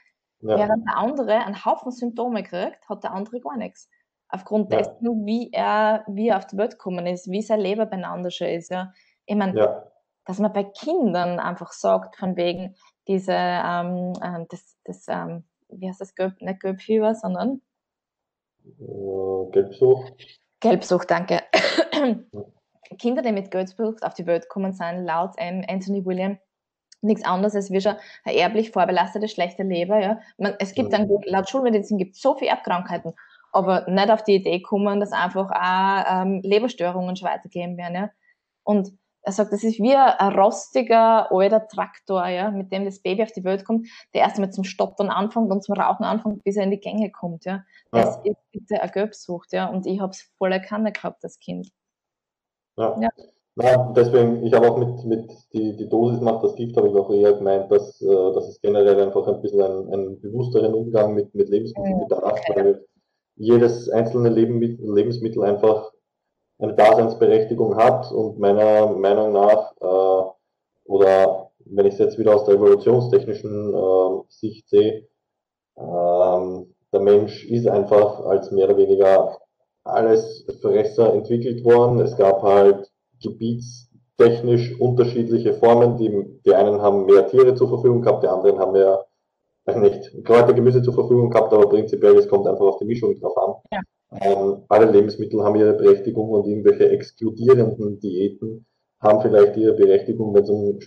S2: Ja. Während der andere einen Haufen Symptome kriegt, hat der andere gar nichts. Aufgrund ja. dessen, wie er, wie er auf die Welt gekommen ist, wie sein Leben beieinander schon ist. Ja. Ich meine, ja. dass man bei Kindern einfach sagt, von wegen diese, ähm, ähm das, das ähm, wie heißt das, Gelb, nicht Gelbfieber, sondern
S1: äh, Gelbsucht.
S2: Gelbsucht, danke. Kinder, die mit Gelbsucht auf die Welt kommen sind, laut Anthony William, nichts anderes als wie schon eine erblich vorbelastete schlechte Leber. Ja. Man, es gibt dann, laut Schulmedizin gibt es so viele Erbkrankheiten, aber nicht auf die Idee kommen, dass einfach auch ähm, Leberstörungen schon weitergehen werden. Ja. Und er sagt, das ist wie ein rostiger alter Traktor, ja, mit dem das Baby auf die Welt kommt, der erst einmal zum Stottern anfängt und zum Rauchen anfängt, bis er in die Gänge kommt. Ja. Das ja. ist bitte eine Gelbsucht, ja. Und ich habe es voller Kanne gehabt, das Kind.
S1: Ja. ja. Ja, deswegen, ich habe auch mit, mit die, die Dosis macht das Gift, habe ich auch eher gemeint, dass, äh, dass es generell einfach ein bisschen einen, einen bewussteren Umgang mit, mit Lebensmitteln mhm. bedarf, weil jedes einzelne Leben, Lebensmittel einfach eine Daseinsberechtigung hat und meiner Meinung nach, äh, oder wenn ich es jetzt wieder aus der evolutionstechnischen äh, Sicht sehe, ähm, der Mensch ist einfach als mehr oder weniger alles Fresser entwickelt worden. Es gab halt gebietstechnisch unterschiedliche Formen. Die, die einen haben mehr Tiere zur Verfügung gehabt, die anderen haben mehr, weiß nicht, Kräuter, Gemüse zur Verfügung gehabt, aber prinzipiell, es kommt einfach auf die Mischung drauf an. Ja. Ähm, alle Lebensmittel haben ihre Berechtigung und irgendwelche exkludierenden Diäten haben vielleicht ihre Berechtigung, wenn es um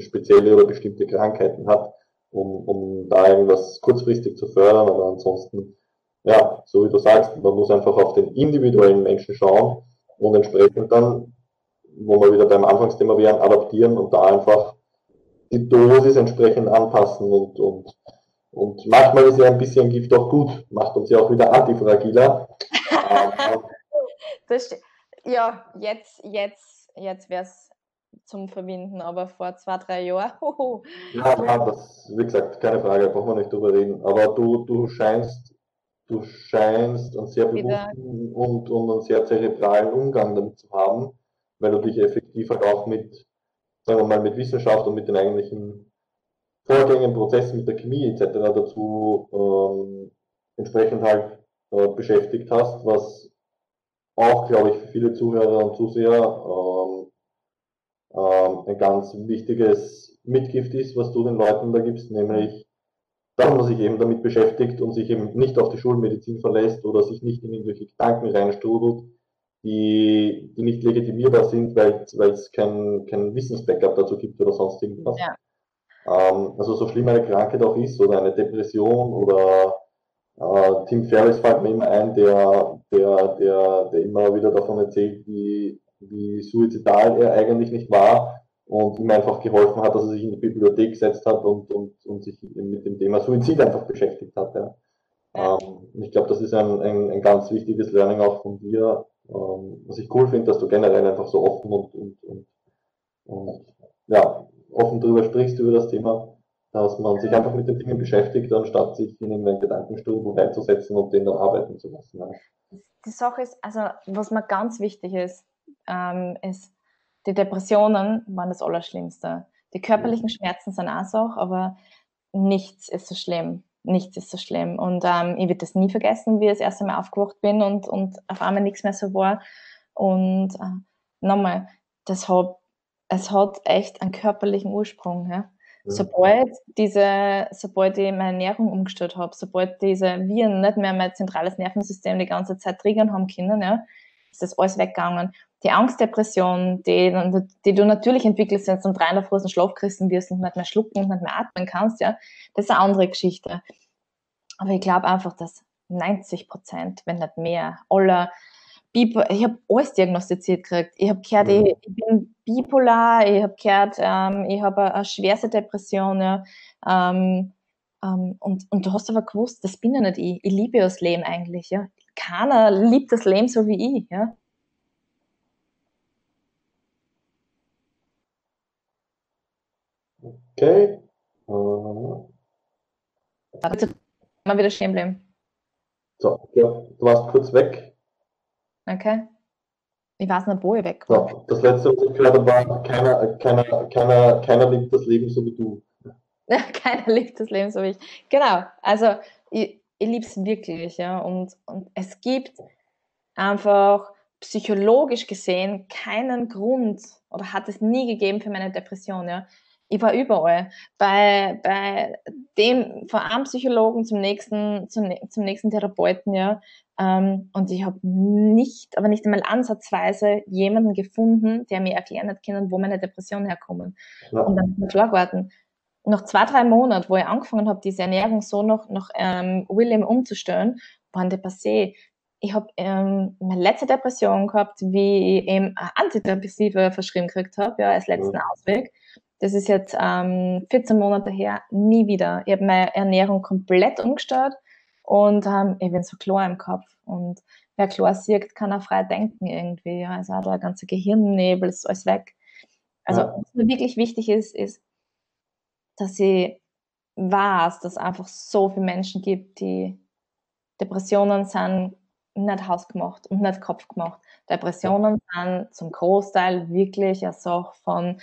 S1: spezielle oder bestimmte Krankheiten hat, um, um da irgendwas kurzfristig zu fördern, aber ansonsten, ja, so wie du sagst, man muss einfach auf den individuellen Menschen schauen und entsprechend dann wo wir wieder beim Anfangsthema wären, adaptieren und da einfach die Dosis entsprechend anpassen und, und, und manchmal ist ja ein bisschen Gift auch gut, macht uns ja auch wieder antifragiler.
S2: ja, jetzt, jetzt, jetzt wäre es zum Verbinden, aber vor zwei, drei Jahren.
S1: ja, ja, das, wie gesagt, keine Frage, brauchen wir nicht drüber reden. Aber du, du scheinst, du scheinst einen sehr bewussten und, und einen sehr zerebralen Umgang damit zu haben weil du dich effektiv halt auch mit, sagen wir mal, mit Wissenschaft und mit den eigentlichen Vorgängen, Prozessen, mit der Chemie etc. dazu ähm, entsprechend halt äh, beschäftigt hast, was auch, glaube ich, für viele Zuhörer und Zuseher ähm, ähm, ein ganz wichtiges Mitgift ist, was du den Leuten da gibst, nämlich, dass man sich eben damit beschäftigt und sich eben nicht auf die Schulmedizin verlässt oder sich nicht in irgendwelche Gedanken reinstrudelt, die, die nicht legitimierbar sind, weil es kein, kein Wissensbackup dazu gibt oder sonst irgendwas. Ja. Ähm, also so schlimm eine Krankheit auch ist oder eine Depression oder äh, Tim Ferriss fällt mir immer ein, der, der, der, der immer wieder davon erzählt, wie, wie suizidal er eigentlich nicht war und ihm einfach geholfen hat, dass er sich in die Bibliothek gesetzt hat und, und, und sich mit dem Thema Suizid einfach beschäftigt hat. Ja. Ähm, ich glaube, das ist ein, ein, ein ganz wichtiges Learning auch von dir, ähm, was ich cool finde, dass du generell einfach so offen und, und, und, und ja, offen darüber sprichst über das Thema, dass man sich einfach mit den Dingen beschäftigt, anstatt sich in den Gedankenstrudel reinzusetzen und den dann arbeiten zu lassen. Ja.
S2: Die Sache ist, also was mir ganz wichtig ist, ähm, ist, die Depressionen waren das Allerschlimmste. Die körperlichen Schmerzen sind auch so, aber nichts ist so schlimm. Nichts ist so schlimm. Und ähm, ich werde das nie vergessen, wie ich das erste Mal aufgewacht bin und, und auf einmal nichts mehr so war. Und äh, nochmal, das hat, es hat echt einen körperlichen Ursprung. Ja? Sobald diese, sobald ich meine Ernährung umgestellt habe, sobald diese Viren nicht mehr mein zentrales Nervensystem die ganze Zeit triggern haben können, ja, ist das alles weggegangen. Die Angstdepression, die, die du natürlich entwickelst, wenn du um drei in der Früh aus dem Schlaf gerissen wirst und nicht mehr schlucken und nicht mehr atmen kannst, ja, das ist eine andere Geschichte. Aber ich glaube einfach, dass 90 Prozent, wenn nicht mehr, aller ich habe alles diagnostiziert gekriegt. Ich habe gehört, mhm. ich, ich, bin bipolar, ich habe gehört, ähm, ich habe eine, eine schwerste Depression, ja. Ähm, ähm, und, und du hast aber gewusst, das bin ja nicht ich. Ich liebe das Leben eigentlich, ja. Keiner liebt das Leben so wie ich, ja.
S1: Okay. Uh.
S2: Also, mal wieder stehen bleiben.
S1: So, ja, du warst kurz weg.
S2: Okay. Ich weiß nicht, wo ich weg
S1: war. Ja, das letzte, was ich gehört habe, war, keiner, keiner, keiner, keiner liebt das Leben so wie du.
S2: keiner liebt das Leben so wie ich. Genau. Also, ich, ich liebe es wirklich, ja. Und, und es gibt einfach psychologisch gesehen keinen Grund oder hat es nie gegeben für meine Depression, ja. Ich war überall. Bei, bei dem, von einem Psychologen zum nächsten, zum, zum nächsten Therapeuten, ja. Ähm, und ich habe nicht, aber nicht einmal ansatzweise jemanden gefunden, der mir erklären hat können, wo meine Depressionen herkommen. Ja. Und dann mir klar geworden, nach zwei, drei Monaten, wo ich angefangen habe, diese Ernährung so noch nach ähm, William umzustellen, waren die passé. Ich habe ähm, meine letzte Depression gehabt, wie ich eben Antidepressive verschrieben gekriegt habe, ja, als letzten ja. Ausweg. Das ist jetzt ähm, 14 Monate her, nie wieder. Ich habe meine Ernährung komplett umgestellt und ähm, ich bin so klar im Kopf. Und wer klar sieht, kann auch frei denken irgendwie. Also auch der ganze Gehirnnebel ist alles weg. Also ja. was mir wirklich wichtig ist, ist, dass ich weiß, dass es einfach so viele Menschen gibt, die Depressionen sind nicht hausgemacht und nicht kopfgemacht. Depressionen sind zum Großteil wirklich eine Sache von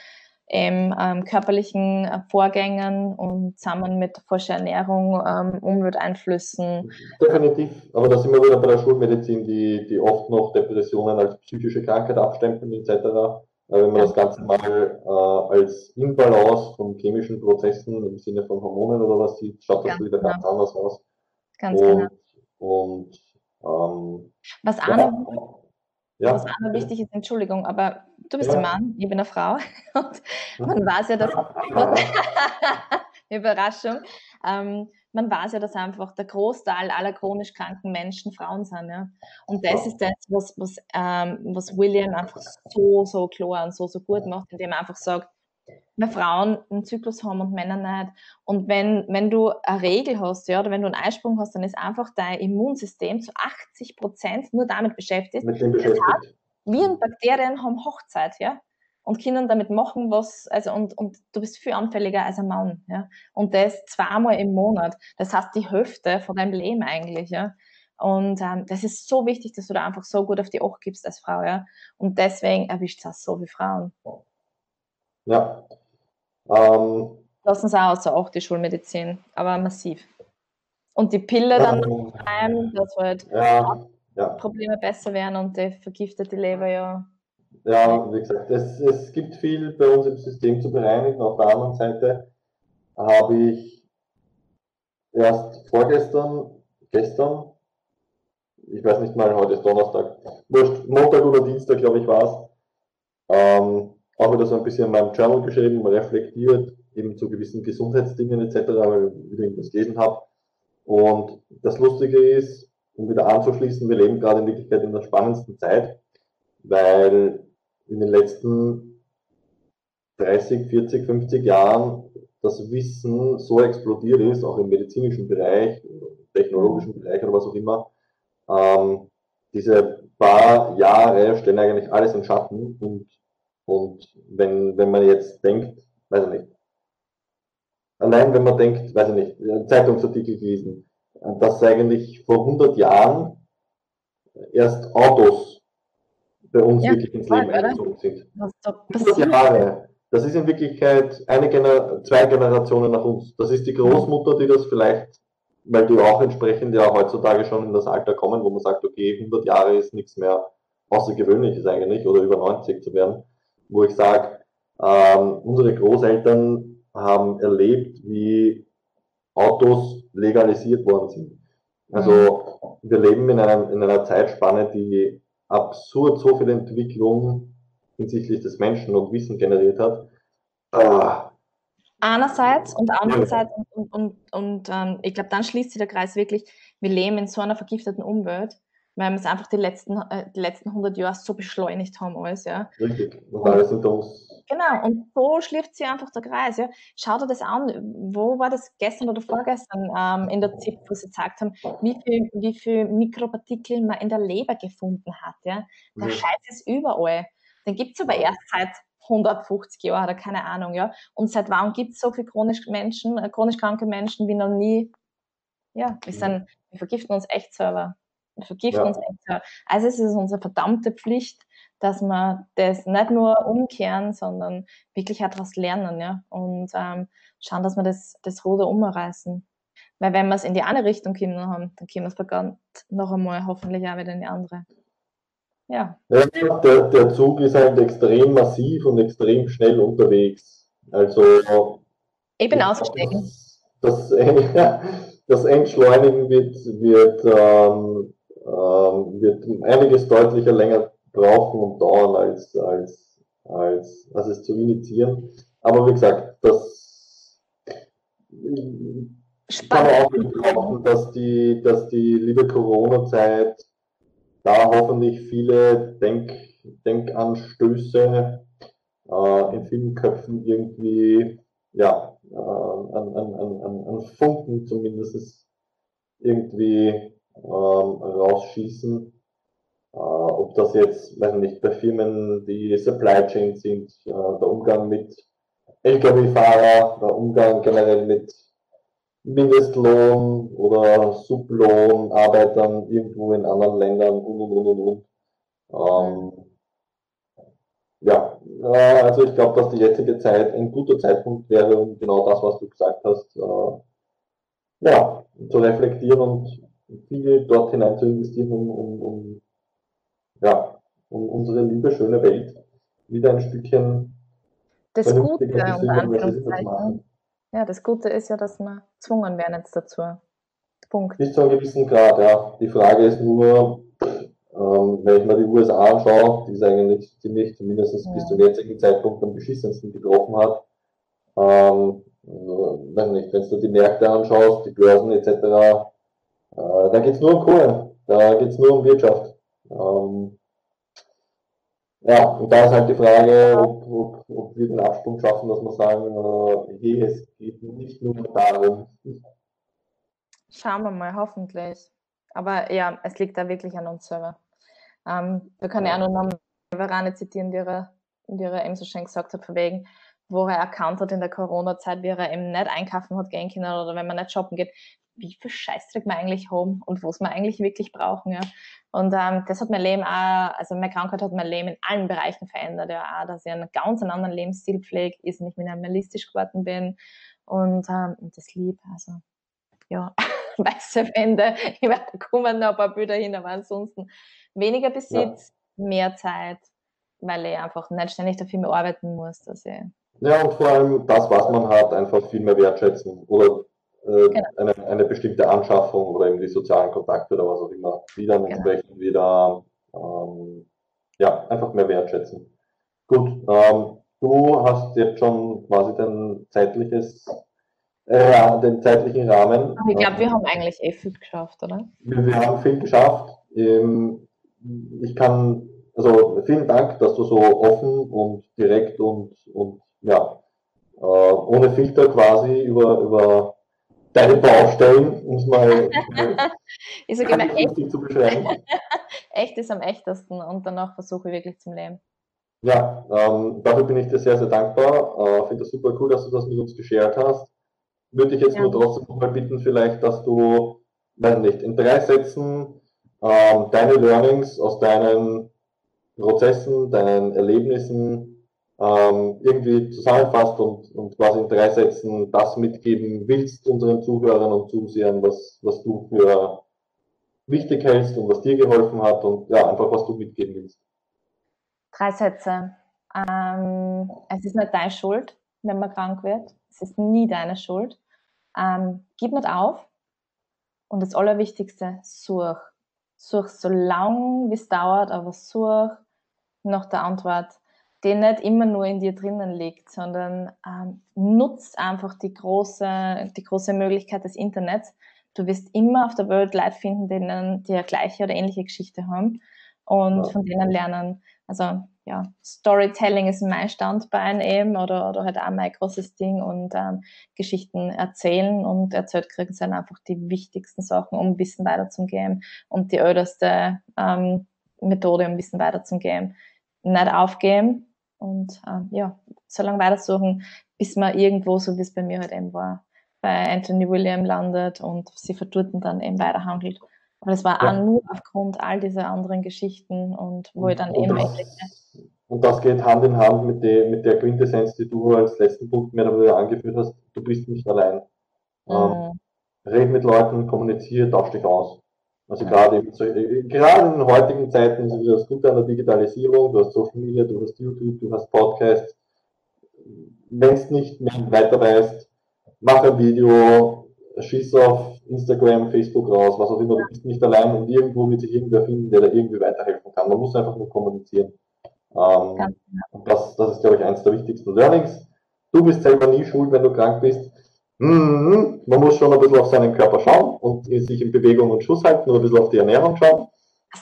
S2: ähm, ähm, körperlichen äh, Vorgängen und zusammen mit falscher Ernährung, ähm, Umwelteinflüssen.
S1: Definitiv, aber da sind wir wieder bei der Schulmedizin, die, die oft noch Depressionen als psychische Krankheit abstempeln etc. Äh, wenn man ja. das Ganze mal äh, als Imbalance von chemischen Prozessen im Sinne von Hormonen oder was sieht, schaut das ganz wieder genau. ganz anders aus.
S2: Ganz und, genau.
S1: Und ähm,
S2: was auch noch ja. Was auch noch wichtig ist, Entschuldigung, aber du bist ja. ein Mann, ich bin eine Frau und man weiß ja, dass Überraschung, ähm, man weiß ja, dass einfach der Großteil aller chronisch kranken Menschen Frauen sind. Ja? Und das ist das, was, was, ähm, was William einfach so, so klar und so, so gut macht, indem er einfach sagt, wir Frauen einen Zyklus haben und Männer nicht. Und wenn, wenn du eine Regel hast, ja, oder wenn du einen Eisprung hast, dann ist einfach dein Immunsystem zu 80 Prozent nur damit beschäftigt.
S1: Mit dem beschäftigt. Das heißt,
S2: Viren, Bakterien haben Hochzeit, ja. Und können damit machen, was, also, und, und du bist viel anfälliger als ein Mann, ja. Und das zweimal im Monat. Das heißt, die Hälfte von deinem Leben eigentlich, ja. Und ähm, das ist so wichtig, dass du da einfach so gut auf die Acht gibst als Frau, ja. Und deswegen erwischt es so wie Frauen.
S1: Ja. Ähm,
S2: Lassen sie außer auch die Schulmedizin, aber massiv. Und die Pille dann noch rein, dass halt
S1: ja, ja.
S2: Probleme besser werden und die vergiftet die Leber ja.
S1: ja, wie gesagt, es, es gibt viel bei uns im System zu bereinigen. Auf der anderen Seite habe ich erst vorgestern, gestern, ich weiß nicht mal, heute ist Donnerstag, Montag oder Dienstag, glaube ich, war es, ähm, wieder so ein bisschen in meinem Channel geschrieben, reflektiert, eben zu gewissen Gesundheitsdingen etc., weil ich wieder irgendwas gelesen habe. Und das Lustige ist, um wieder anzuschließen, wir leben gerade in Wirklichkeit in der spannendsten Zeit, weil in den letzten 30, 40, 50 Jahren das Wissen so explodiert ist, auch im medizinischen Bereich, im technologischen Bereich oder was auch immer, ähm, diese paar Jahre stellen eigentlich alles in Schatten und, und wenn, wenn man jetzt denkt, weiß ich nicht, allein wenn man denkt, weiß ich nicht, Zeitungsartikel gelesen, dass eigentlich vor 100 Jahren erst Autos bei uns ja, wirklich ins Leben eingezogen sind. Was da passiert? Jahre. Das ist in Wirklichkeit eine Gener zwei Generationen nach uns. Das ist die Großmutter, die das vielleicht, weil die auch entsprechend ja heutzutage schon in das Alter kommen, wo man sagt, okay, 100 Jahre ist nichts mehr Außergewöhnliches eigentlich oder über 90 zu werden, wo ich sage, ähm, unsere Großeltern haben erlebt, wie Autos legalisiert worden sind. Also mhm. wir leben in, einem, in einer Zeitspanne, die absurd so viel Entwicklung hinsichtlich des Menschen und Wissen generiert hat.
S2: Ah. Einerseits und andererseits, und, und, und, und ähm, ich glaube, dann schließt sich der Kreis wirklich, wir leben in so einer vergifteten Umwelt, weil wir es einfach die letzten, äh, die letzten 100 Jahre so beschleunigt haben alles, ja.
S1: Richtig, und alles unter uns.
S2: Genau, und so schließt sich einfach der Kreis, ja. Schau dir das an, wo war das gestern oder vorgestern ähm, in der ZIP, wo sie gezeigt haben, wie viel, wie viel Mikropartikel man in der Leber gefunden hat, ja. Der ja. Scheiß ist überall. Den gibt es aber erst seit 150 Jahren oder keine Ahnung, ja. Und seit wann gibt es so viele chronisch Menschen, äh, chronisch kranke Menschen wie noch nie? Ja, wir, sind, wir vergiften uns echt selber. Vergiften ja. Also es ist unsere verdammte Pflicht, dass wir das nicht nur umkehren, sondern wirklich auch daraus lernen, ja. Und ähm, schauen, dass wir das, das Ruder umreißen. Weil wenn wir es in die eine Richtung kommen haben, dann können wir es bekannt noch einmal hoffentlich auch wieder in die andere. Ja.
S1: ja der, der Zug ist halt extrem massiv und extrem schnell unterwegs. Also
S2: ich bin ausgestiegen.
S1: Das, das, das Entschleunigen wird, wird, ähm, ähm, wird einiges deutlicher länger brauchen und dauern, als, als, als, als es zu initiieren. Aber wie gesagt, das Spannend. kann man auch betrachten, dass die, dass die liebe Corona-Zeit da hoffentlich viele Denk, Denkanstöße äh, in vielen Köpfen irgendwie, ja, äh, an, an, an, an Funken zumindest irgendwie rausschießen. Äh, ob das jetzt, weiß nicht, bei Firmen, die Supply Chain sind, äh, der Umgang mit Lkw-Fahrer, der Umgang generell mit Mindestlohn oder Sublohn, Arbeitern irgendwo in anderen Ländern und und und und. Ähm, ja, äh, also ich glaube, dass die jetzige Zeit ein guter Zeitpunkt wäre, um genau das, was du gesagt hast, äh, ja, zu reflektieren und viel dort hinein zu investieren, um, um, um, ja, um unsere liebe, schöne Welt wieder ein Stückchen
S2: das Gute, unter Anführungszeichen, ja, das Gute ist ja, dass wir gezwungen werden jetzt dazu.
S1: Punkt. Bis zu einem gewissen Grad, ja. Die Frage ist nur, ähm, wenn ich mir die USA anschaue, die es eigentlich ziemlich, zumindest ja. bis zum jetzigen Zeitpunkt am beschissensten getroffen hat. Ähm, also, weiß nicht, wenn du die Märkte anschaust, die Börsen etc., äh, da geht es nur um Kohle, da geht es nur um Wirtschaft. Ähm, ja, und da ist halt die Frage, ob, ob, ob wir den Absprung schaffen, dass wir sagen, äh, es geht nicht nur darum.
S2: Schauen wir mal, hoffentlich. Aber ja, es liegt da wirklich an uns selber. Ähm, wir können ja auch nur noch Verane zitieren, die ihre, die ihre eben so schön gesagt hat, von wegen, wo er erkannt hat in der Corona-Zeit, wie er eben nicht einkaufen hat gehen können oder wenn man nicht shoppen geht, wie viel Scheißdreck wir eigentlich haben und was wir eigentlich wirklich brauchen. Ja. Und ähm, das hat mein Leben auch, also meine Krankheit hat mein Leben in allen Bereichen verändert. Ja, auch, dass ich einen ganz anderen Lebensstil pflege, ist nicht minimalistisch geworden bin und ähm, das lieb. Also ja, weiße Wände. Ich werde kommen noch ein paar Bilder hin, aber ansonsten weniger Besitz, ja. mehr Zeit, weil ich einfach nicht ständig dafür mehr arbeiten muss, dass ich
S1: ja, und vor allem das, was man hat, einfach viel mehr wertschätzen. Oder äh, genau. eine, eine bestimmte Anschaffung oder eben die sozialen Kontakte oder was auch immer, die dann genau. entsprechend wieder ähm, ja, einfach mehr wertschätzen. Gut, ähm, du hast jetzt schon quasi dein zeitliches äh, den zeitlichen Rahmen.
S2: ich glaube, wir haben eigentlich eh viel geschafft, oder?
S1: Wir, wir haben viel geschafft. Ähm, ich kann, also vielen Dank, dass du so offen und direkt und, und ja, äh, ohne Filter quasi über, über deine Baustellen, um es mal
S2: ich sage immer, echt, zu beschreiben. echt ist am echtesten und danach versuche ich wirklich zum Leben.
S1: Ja, ähm, dafür bin ich dir sehr, sehr dankbar. Äh, Finde es super cool, dass du das mit uns geshared hast. Würde ich jetzt ja. nur trotzdem noch mal bitten, vielleicht, dass du, wenn nicht, in drei Sätzen ähm, deine Learnings aus deinen Prozessen, deinen Erlebnissen ähm, irgendwie zusammenfasst und, und quasi in drei Sätzen das mitgeben willst unseren Zuhörern und Zusehern, was, was du für wichtig hältst und was dir geholfen hat und ja, einfach was du mitgeben willst.
S2: Drei Sätze. Ähm, es ist nicht deine Schuld, wenn man krank wird. Es ist nie deine Schuld. Ähm, gib nicht auf. Und das Allerwichtigste, such. Such so lang, wie es dauert, aber such nach der Antwort die nicht immer nur in dir drinnen liegt, sondern ähm, nutzt einfach die große, die große Möglichkeit des Internets. Du wirst immer auf der Welt Leute finden, denen die eine gleiche oder ähnliche Geschichte haben und ja. von denen lernen. Also ja, Storytelling ist mein Standbein eben oder, oder halt auch mein großes Ding und ähm, Geschichten erzählen und erzählt kriegen sind einfach die wichtigsten Sachen, um Wissen weiterzugeben und die älteste ähm, Methode, um Wissen weiterzugeben. Nicht aufgeben, und äh, ja, so lange weitersuchen, bis man irgendwo, so wie es bei mir halt eben war, bei Anthony William landet und sie verdurten dann eben weiterhandelt. Aber das war ja. auch nur aufgrund all dieser anderen Geschichten und wo ich dann und eben
S1: das, Und das geht Hand in Hand mit, die, mit der Quintessenz, die du als letzten Punkt mehr oder weniger angeführt hast. Du bist nicht allein. Mhm. Ähm, red mit Leuten, kommuniziere, tausch dich aus. Also gerade, äh, gerade in den heutigen Zeiten ist das Gute an der Digitalisierung. Du hast Social Media, du hast YouTube, du hast Podcasts. Wenn es nicht mehr weiter weißt, mach ein Video, schieß auf Instagram, Facebook raus, was auch immer. Du bist nicht allein und irgendwo wird sich irgendwer finden, der da irgendwie weiterhelfen kann. Man muss einfach nur kommunizieren. Ähm, genau. und das, das ist, glaube ich, eines der wichtigsten Learnings. Du bist selber nie schuld, wenn du krank bist. Mhm. Man muss schon ein bisschen auf seinen Körper schauen und sich in Bewegung und Schuss halten und ein bisschen auf die Ernährung schauen.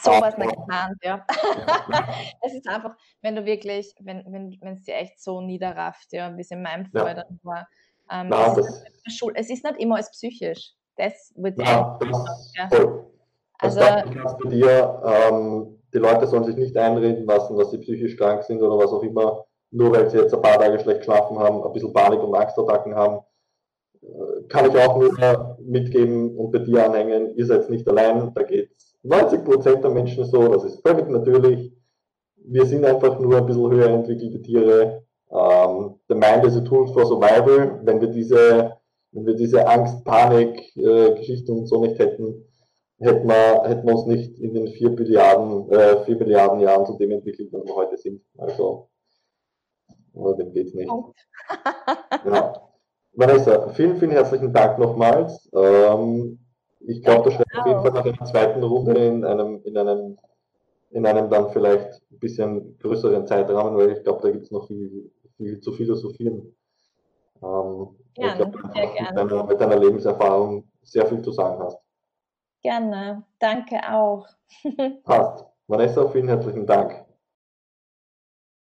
S2: So was nicht geplant, ja. es ist einfach, wenn du wirklich, wenn wenn wenn es dir echt so niederrafft, ja, wie es in meinem Fall ja. dann war. Ähm, Nein, es, ist es, ist nicht immer als psychisch. Das wird ja, das, ja.
S1: Also, also bei dir, ähm, die Leute sollen sich nicht einreden lassen, dass sie psychisch krank sind oder was auch immer, nur weil sie jetzt ein paar Tage schlecht geschlafen haben, ein bisschen Panik- und Angstattacken haben kann ich auch nur mitgeben und bei dir anhängen, ihr seid nicht allein, da geht 90 Prozent der Menschen so, das ist völlig natürlich. Wir sind einfach nur ein bisschen höher entwickelte Tiere. Ähm, the mind is a tool for survival. Wenn wir diese, wenn wir diese Angst, Panik, äh, Geschichte und so nicht hätten, hätten wir, hätten wir uns nicht in den vier Milliarden, äh, vier Milliarden Jahren zu dem entwickelt, was wir heute sind. Also, oder dem geht's nicht. ja. Vanessa, vielen, vielen herzlichen Dank nochmals. Ähm, ich glaube, da schreibt auf jeden Fall nach einer zweiten Runde in einem, in einem, in einem dann vielleicht ein bisschen größeren Zeitrahmen, weil ich glaube, da gibt es noch viel, viel zu philosophieren. Ähm, gerne, ich glaube, sehr gerne. Mit deiner, mit deiner Lebenserfahrung sehr viel zu sagen hast.
S2: Gerne, danke auch.
S1: Passt. Vanessa, vielen herzlichen Dank.